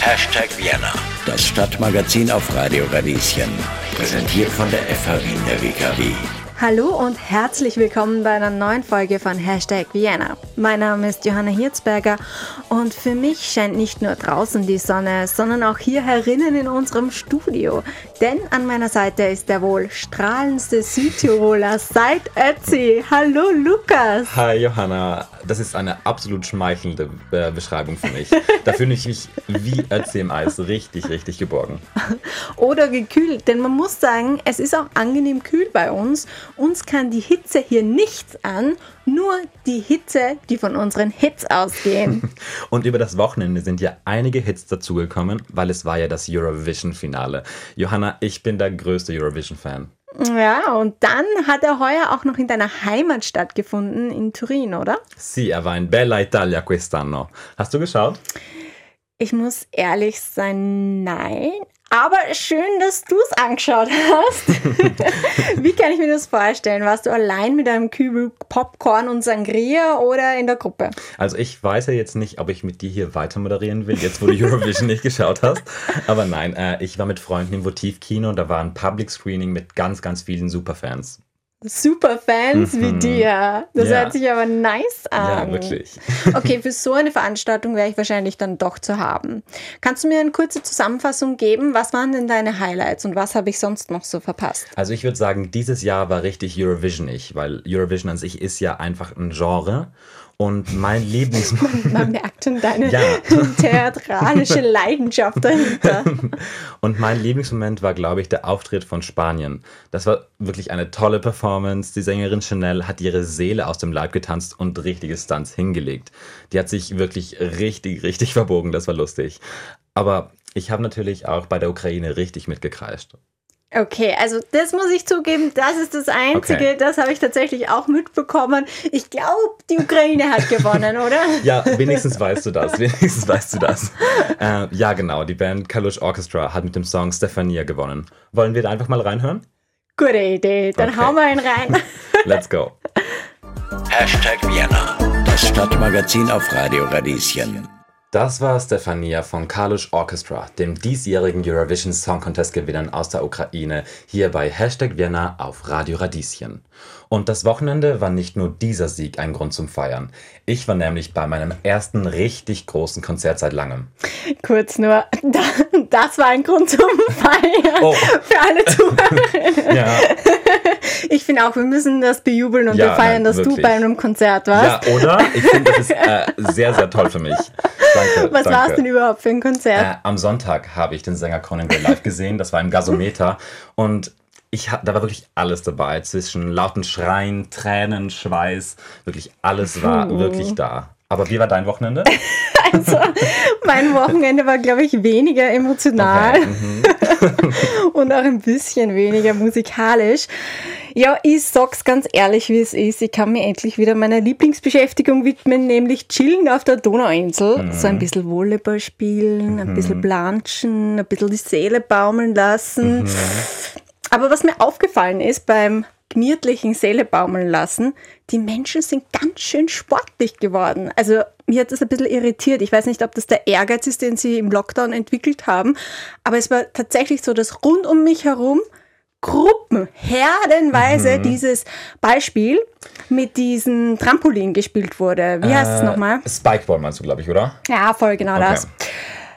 Hashtag Vienna, das Stadtmagazin auf Radio Radieschen. Präsentiert von der FH Wien der WKW. Hallo und herzlich willkommen bei einer neuen Folge von Hashtag Vienna. Mein Name ist Johanna Hirzberger und für mich scheint nicht nur draußen die Sonne, sondern auch hier herinnen in unserem Studio. Denn an meiner Seite ist der wohl strahlendste Südtiroler seit Ötzi. Hallo Lukas. Hi Johanna, das ist eine absolut schmeichelnde äh, Beschreibung für mich. Da fühle ich mich wie Ötzi im Eis richtig, richtig geborgen. Oder gekühlt, denn man muss sagen, es ist auch angenehm kühl bei uns uns kann die Hitze hier nichts an, nur die Hitze, die von unseren Hits ausgehen. Und über das Wochenende sind ja einige Hits dazugekommen, weil es war ja das Eurovision-Finale. Johanna, ich bin der größte Eurovision-Fan. Ja, und dann hat er heuer auch noch in deiner Heimat stattgefunden, in Turin, oder? Sì, er war in Bella Italia quest'anno. Hast du geschaut? Ich muss ehrlich sein, nein. Aber schön, dass du es angeschaut hast. Wie kann ich mir das vorstellen? Warst du allein mit einem Kübel Popcorn und Sangria oder in der Gruppe? Also ich weiß ja jetzt nicht, ob ich mit dir hier weiter moderieren will, jetzt wo du Eurovision nicht geschaut hast. Aber nein, äh, ich war mit Freunden im Votivkino und da war ein Public Screening mit ganz, ganz vielen Superfans. Superfans mhm. wie dir. Das ja. hört sich aber nice an. Ja, wirklich. okay, für so eine Veranstaltung wäre ich wahrscheinlich dann doch zu haben. Kannst du mir eine kurze Zusammenfassung geben? Was waren denn deine Highlights und was habe ich sonst noch so verpasst? Also ich würde sagen, dieses Jahr war richtig Eurovision-ich, weil Eurovision an sich ist ja einfach ein Genre und mein Lieblings... man, man merkt schon deine ja. theatralische Leidenschaft dahinter. Und mein Lieblingsmoment war, glaube ich, der Auftritt von Spanien. Das war wirklich eine tolle Performance. Die Sängerin Chanel hat ihre Seele aus dem Leib getanzt und richtige Stunts hingelegt. Die hat sich wirklich richtig, richtig verbogen. Das war lustig. Aber ich habe natürlich auch bei der Ukraine richtig mitgekreischt. Okay, also das muss ich zugeben, das ist das Einzige, okay. das habe ich tatsächlich auch mitbekommen. Ich glaube, die Ukraine hat gewonnen, oder? ja, wenigstens weißt du das, wenigstens weißt du das. Äh, ja, genau, die Band Kalush Orchestra hat mit dem Song Stefania gewonnen. Wollen wir da einfach mal reinhören? Gute Idee, dann okay. hauen wir ihn rein. Let's go. Hashtag Vienna, das Stadtmagazin auf Radio Radieschen. Das war Stefania von Kalush Orchestra, dem diesjährigen Eurovision Song Contest Gewinnern aus der Ukraine, hier bei Hashtag Vienna auf Radio Radieschen. Und das Wochenende war nicht nur dieser Sieg ein Grund zum Feiern. Ich war nämlich bei meinem ersten richtig großen Konzert seit langem. Kurz nur, das war ein Grund zum Feiern oh. für alle Zuhörerinnen. ja. Ich finde auch, wir müssen das bejubeln und ja, wir feiern, nein, dass wirklich. du bei einem Konzert warst. Ja, oder? Ich finde, das ist äh, sehr, sehr toll für mich. Danke. Was war es denn überhaupt für ein Konzert? Äh, am Sonntag habe ich den Sänger Conan Gray live gesehen. Das war im Gasometer. Und ich, da war wirklich alles dabei. Zwischen lauten Schreien, Tränen, Schweiß. Wirklich alles war Puh. wirklich da. Aber wie war dein Wochenende? also, mein Wochenende war, glaube ich, weniger emotional okay, mhm. und auch ein bisschen weniger musikalisch. Ja, ich sag's ganz ehrlich, wie es ist. Ich kann mir endlich wieder meiner Lieblingsbeschäftigung widmen, nämlich chillen auf der Donauinsel. Mhm. So ein bisschen Volleyball spielen, mhm. ein bisschen planschen, ein bisschen die Seele baumeln lassen. Mhm. Aber was mir aufgefallen ist beim gemütlichen Seele baumeln lassen, die Menschen sind ganz schön sportlich geworden. Also mir hat das ein bisschen irritiert. Ich weiß nicht, ob das der Ehrgeiz ist, den sie im Lockdown entwickelt haben, aber es war tatsächlich so, dass rund um mich herum Gruppen, herdenweise mhm. dieses Beispiel mit diesem Trampolin gespielt wurde. Wie heißt es äh, nochmal? Spikeball meinst du, glaube ich, oder? Ja, voll genau okay. das.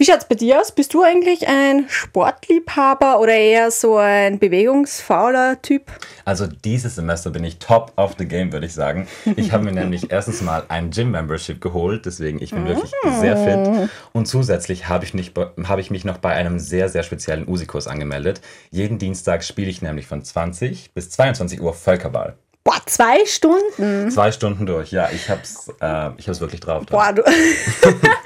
Wie schaut es bei dir aus? Bist du eigentlich ein Sportliebhaber oder eher so ein bewegungsfauler Typ? Also dieses Semester bin ich top of the game, würde ich sagen. Ich habe mir nämlich erstens mal ein Gym-Membership geholt, deswegen ich bin wirklich sehr fit. Und zusätzlich habe ich, hab ich mich noch bei einem sehr, sehr speziellen Usikurs angemeldet. Jeden Dienstag spiele ich nämlich von 20 bis 22 Uhr Völkerball. Boah, zwei Stunden? Zwei Stunden durch, ja. Ich hab's, äh, ich hab's wirklich drauf. Boah, du.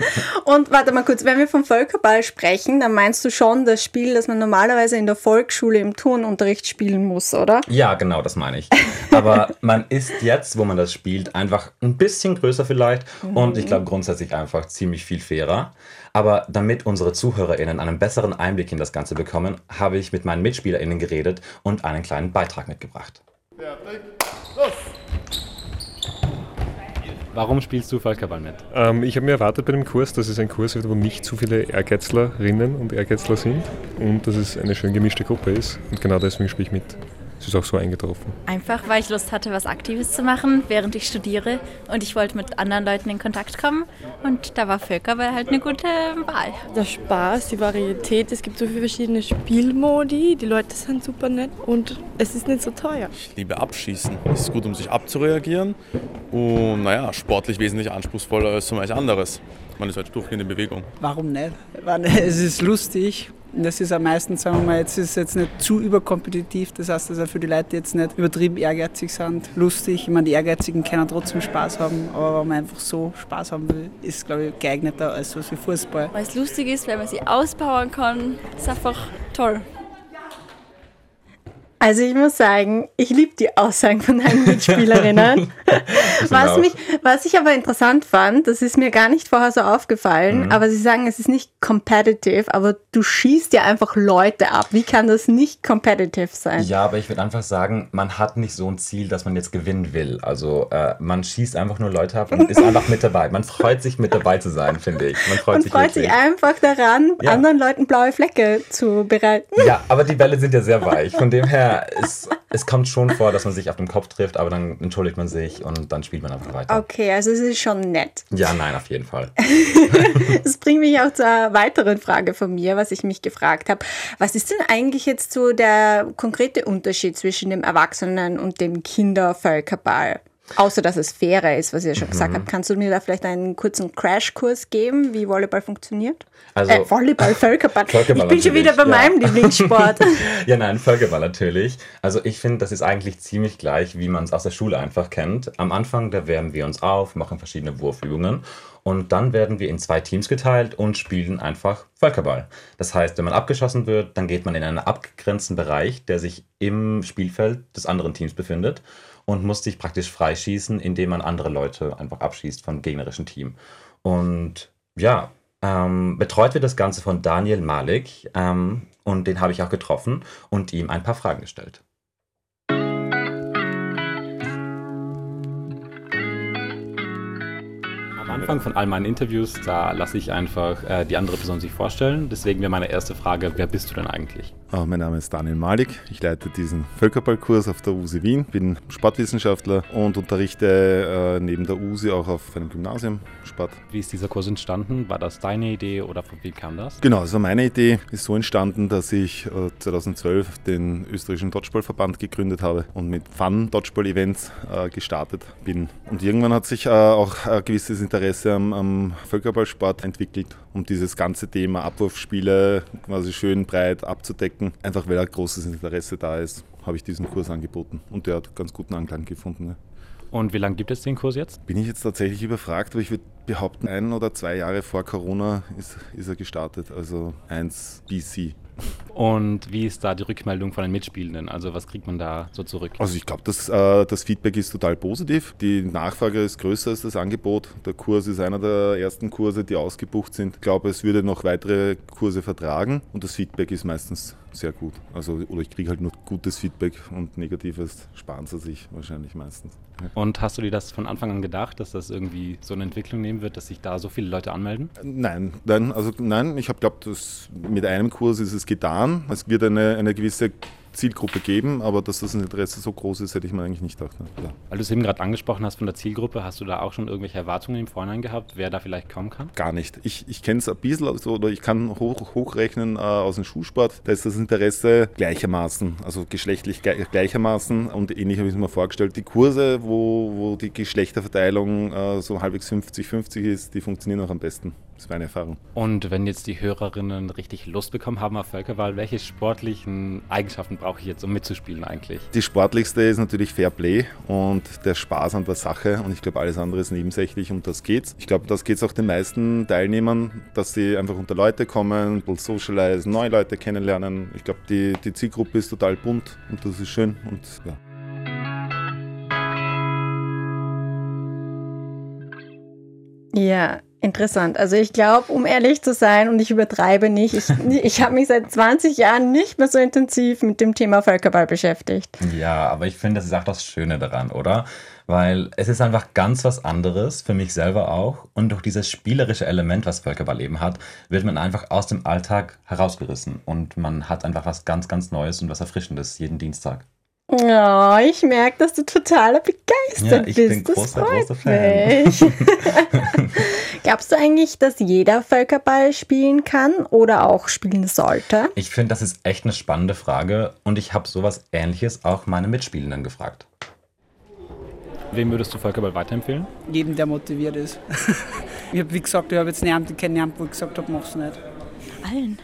Und warte mal kurz, wenn wir vom Völkerball sprechen, dann meinst du schon das Spiel, das man normalerweise in der Volksschule im Turnunterricht spielen muss, oder? Ja, genau, das meine ich. Aber man ist jetzt, wo man das spielt, einfach ein bisschen größer vielleicht mhm. und ich glaube grundsätzlich einfach ziemlich viel fairer. Aber damit unsere ZuhörerInnen einen besseren Einblick in das Ganze bekommen, habe ich mit meinen MitspielerInnen geredet und einen kleinen Beitrag mitgebracht. Fertig. Warum spielst du Völkerball mit? Ähm, ich habe mir erwartet bei dem Kurs, dass es ein Kurs wird, wo nicht zu viele Ehrgeizlerinnen und Ehrgeizler sind und dass es eine schön gemischte Gruppe ist. Und genau deswegen spiele ich mit. Es ist auch so eingetroffen. Einfach, weil ich Lust hatte, was Aktives zu machen, während ich studiere. Und ich wollte mit anderen Leuten in Kontakt kommen. Und da war Völkerball halt eine gute Wahl. Der Spaß, die Varietät, es gibt so viele verschiedene Spielmodi. Die Leute sind super nett und es ist nicht so teuer. Ich liebe Abschießen. Es ist gut, um sich abzureagieren. Und naja, sportlich wesentlich anspruchsvoller als so manch anderes. Man ist halt durchgehend in Bewegung. Warum nicht? Es ist lustig das ist am meisten, sagen wir mal, jetzt ist es jetzt nicht zu überkompetitiv. Das heißt, dass auch für die Leute jetzt nicht übertrieben ehrgeizig sind, lustig. Ich meine, die Ehrgeizigen können trotzdem Spaß haben, aber wenn man einfach so Spaß haben will, ist es, glaube ich, geeigneter als so wie Fußball. Weil es lustig ist, weil man sich auspowern kann, ist einfach toll. Also ich muss sagen, ich liebe die Aussagen von deinen Mitspielerinnen. was, mich, was ich aber interessant fand, das ist mir gar nicht vorher so aufgefallen, mhm. aber sie sagen, es ist nicht competitive, aber du schießt ja einfach Leute ab. Wie kann das nicht competitive sein? Ja, aber ich würde einfach sagen, man hat nicht so ein Ziel, dass man jetzt gewinnen will. Also äh, man schießt einfach nur Leute ab und ist einfach mit dabei. Man freut sich mit dabei zu sein, finde ich. Man freut, man sich, freut sich einfach daran, ja. anderen Leuten blaue Flecke zu bereiten. Ja, aber die Bälle sind ja sehr weich. Von dem her es, es kommt schon vor, dass man sich auf dem Kopf trifft, aber dann entschuldigt man sich und dann spielt man einfach weiter. Okay, also es ist schon nett. Ja, nein, auf jeden Fall. das bringt mich auch zur weiteren Frage von mir, was ich mich gefragt habe. Was ist denn eigentlich jetzt so der konkrete Unterschied zwischen dem Erwachsenen- und dem Kindervölkerball? Außer dass es fairer ist, was ihr schon gesagt mhm. habt. Kannst du mir da vielleicht einen kurzen Crashkurs geben, wie Volleyball funktioniert? Also, äh, Volleyball, Völkerball. Völkerball ich bin schon wieder bei ja. meinem Lieblingssport. ja, nein, Völkerball natürlich. Also ich finde, das ist eigentlich ziemlich gleich, wie man es aus der Schule einfach kennt. Am Anfang, da wärmen wir uns auf, machen verschiedene Wurfübungen und dann werden wir in zwei Teams geteilt und spielen einfach Völkerball. Das heißt, wenn man abgeschossen wird, dann geht man in einen abgegrenzten Bereich, der sich im Spielfeld des anderen Teams befindet und muss sich praktisch freischießen, indem man andere Leute einfach abschießt vom gegnerischen Team. Und ja, ähm, betreut wird das Ganze von Daniel Malik ähm, und den habe ich auch getroffen und ihm ein paar Fragen gestellt. Anfang von all meinen Interviews, da lasse ich einfach äh, die andere Person sich vorstellen. Deswegen wäre meine erste Frage, wer bist du denn eigentlich? Oh, mein Name ist Daniel Malik. Ich leite diesen Völkerballkurs auf der USI Wien, bin Sportwissenschaftler und unterrichte äh, neben der USI auch auf einem Gymnasium Sport. Wie ist dieser Kurs entstanden? War das deine Idee oder von wem kam das? Genau, also meine Idee ist so entstanden, dass ich äh, 2012 den österreichischen Dodgeballverband gegründet habe und mit Fun-Dodgeball-Events äh, gestartet bin. Und irgendwann hat sich äh, auch ein gewisses Interesse Interesse am, am Völkerballsport entwickelt, um dieses ganze Thema Abwurfspiele quasi schön breit abzudecken. Einfach weil ein großes Interesse da ist, habe ich diesen Kurs angeboten und der hat ganz guten Anklang gefunden. Ja. Und wie lange gibt es den Kurs jetzt? Bin ich jetzt tatsächlich überfragt, aber ich würde behaupten, ein oder zwei Jahre vor Corona ist, ist er gestartet, also 1 BC. Und wie ist da die Rückmeldung von den Mitspielenden? Also was kriegt man da so zurück? Also ich glaube, das, äh, das Feedback ist total positiv. Die Nachfrage ist größer als das Angebot. Der Kurs ist einer der ersten Kurse, die ausgebucht sind. Ich glaube, es würde noch weitere Kurse vertragen und das Feedback ist meistens sehr gut. Also, oder ich kriege halt nur gutes Feedback und negatives sparen sie sich wahrscheinlich meistens. Und hast du dir das von Anfang an gedacht, dass das irgendwie so eine Entwicklung nehmen wird, dass sich da so viele Leute anmelden? Nein, nein, also nein, ich habe glaubt, mit einem Kurs ist es getan. Es wird eine, eine gewisse Zielgruppe geben, aber dass das Interesse so groß ist, hätte ich mir eigentlich nicht gedacht. Ja. Weil du es eben gerade angesprochen hast von der Zielgruppe, hast du da auch schon irgendwelche Erwartungen im Vorhinein gehabt, wer da vielleicht kommen kann? Gar nicht. Ich, ich kenne es ein bisschen also, oder ich kann hoch, hochrechnen äh, aus dem Schulsport. Da ist das Interesse gleichermaßen, also geschlechtlich gleichermaßen und ähnlich habe ich es mir vorgestellt. Die Kurse, wo, wo die Geschlechterverteilung äh, so halbwegs 50-50 ist, die funktionieren auch am besten. Das war eine Erfahrung. Und wenn jetzt die Hörerinnen richtig Lust bekommen haben auf Völkerwahl, welche sportlichen Eigenschaften brauche ich jetzt, um mitzuspielen eigentlich? Die sportlichste ist natürlich Fair Play und der Spaß an der Sache. Und ich glaube, alles andere ist nebensächlich und das geht's. Ich glaube, das geht's auch den meisten Teilnehmern, dass sie einfach unter Leute kommen, socialisen, neue Leute kennenlernen. Ich glaube, die, die Zielgruppe ist total bunt und das ist schön und ja. Ja, interessant. Also ich glaube, um ehrlich zu sein, und ich übertreibe nicht, ich, ich habe mich seit 20 Jahren nicht mehr so intensiv mit dem Thema Völkerball beschäftigt. Ja, aber ich finde, das ist auch das Schöne daran, oder? Weil es ist einfach ganz was anderes, für mich selber auch. Und durch dieses spielerische Element, was Völkerball eben hat, wird man einfach aus dem Alltag herausgerissen. Und man hat einfach was ganz, ganz Neues und was Erfrischendes jeden Dienstag. Oh, ich merke, dass du total begeistert Ja, ich bist. bin das großer, freut großer Fan. mich. Glaubst du eigentlich, dass jeder Völkerball spielen kann oder auch spielen sollte? Ich finde, das ist echt eine spannende Frage und ich habe sowas ähnliches auch meine Mitspielenden gefragt. Wem würdest du Völkerball weiterempfehlen? Jedem, der motiviert ist. ich habe, wie gesagt, ich habe jetzt niemanden kennengelernt, wo ich gesagt habe, mach's nicht. Allen.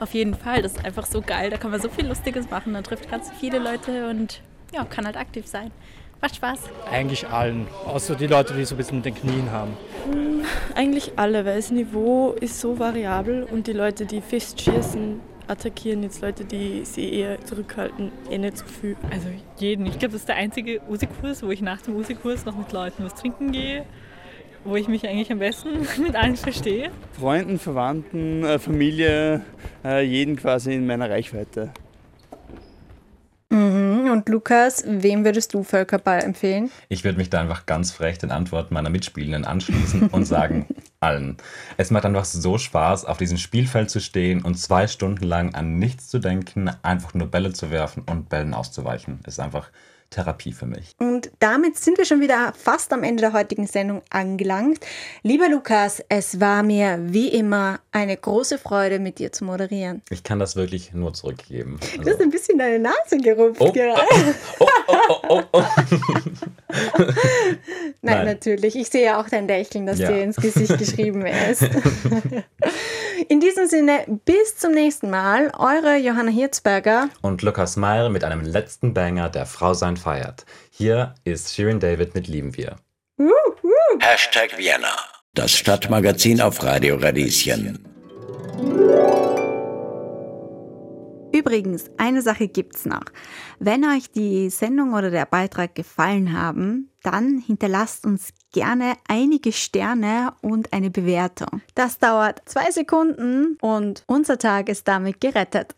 Auf jeden Fall. Das ist einfach so geil. Da kann man so viel Lustiges machen. Man trifft ganz viele Leute und ja, kann halt aktiv sein. Macht Spaß. Eigentlich allen, außer die Leute, die so ein bisschen mit den Knien haben. Hm, Eigentlich alle, weil das Niveau ist so variabel und die Leute, die fest schießen, attackieren jetzt Leute, die sie eher zurückhalten, eh nicht so viel. Also jeden. Ich glaube, das ist der einzige Usikurs, wo ich nach dem Usikurs noch mit Leuten was trinken gehe, wo ich mich eigentlich am besten mit allen verstehe. Freunden, Verwandten, äh, Familie, äh, jeden quasi in meiner Reichweite. Mhm. Und Lukas, wem würdest du Völkerball empfehlen? Ich würde mich da einfach ganz frech den Antworten meiner Mitspielenden anschließen und sagen, allen. Es macht einfach so Spaß, auf diesem Spielfeld zu stehen und zwei Stunden lang an nichts zu denken, einfach nur Bälle zu werfen und Bällen auszuweichen. ist einfach Therapie für mich. Und damit sind wir schon wieder fast am Ende der heutigen Sendung angelangt. Lieber Lukas, es war mir wie immer eine große Freude, mit dir zu moderieren. Ich kann das wirklich nur zurückgeben. Du hast ein bisschen deine Nase gerupft Oh, gerade. oh, oh. Nein, Nein. natürlich. Ich sehe ja auch dein Lächeln, das Ja. dir ins Gesicht geschrieben ist. In diesem Sinne, bis zum nächsten Mal. Eure Johanna Hirzberger. Und Lukas Meyer mit einem letzten Banger, der Frau sein feiert. Hier ist Shirin David mit Lieben wir. Hashtag Vienna, das Stadtmagazin auf Radio Radieschen. Übrigens, eine Sache gibt's noch. Wenn euch die Sendung oder der Beitrag gefallen haben, dann hinterlasst uns gerne einige Sterne und eine Bewertung. Das dauert zwei Sekunden und unser Tag ist damit gerettet.